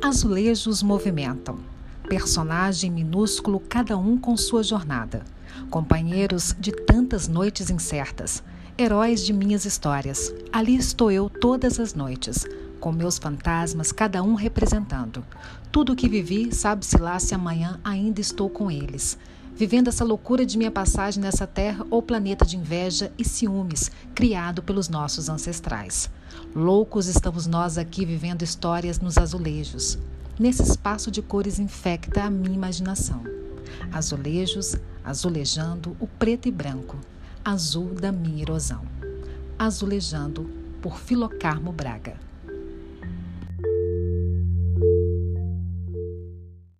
Azulejos movimentam. Personagem minúsculo, cada um com sua jornada. Companheiros de tantas noites incertas. Heróis de minhas histórias. Ali estou eu todas as noites, com meus fantasmas, cada um representando. Tudo o que vivi, sabe-se lá se amanhã ainda estou com eles vivendo essa loucura de minha passagem nessa terra ou planeta de inveja e ciúmes criado pelos nossos ancestrais. Loucos estamos nós aqui vivendo histórias nos azulejos. Nesse espaço de cores infecta a minha imaginação. Azulejos, azulejando o preto e branco, azul da minha erosão. Azulejando por Filocarmo Braga.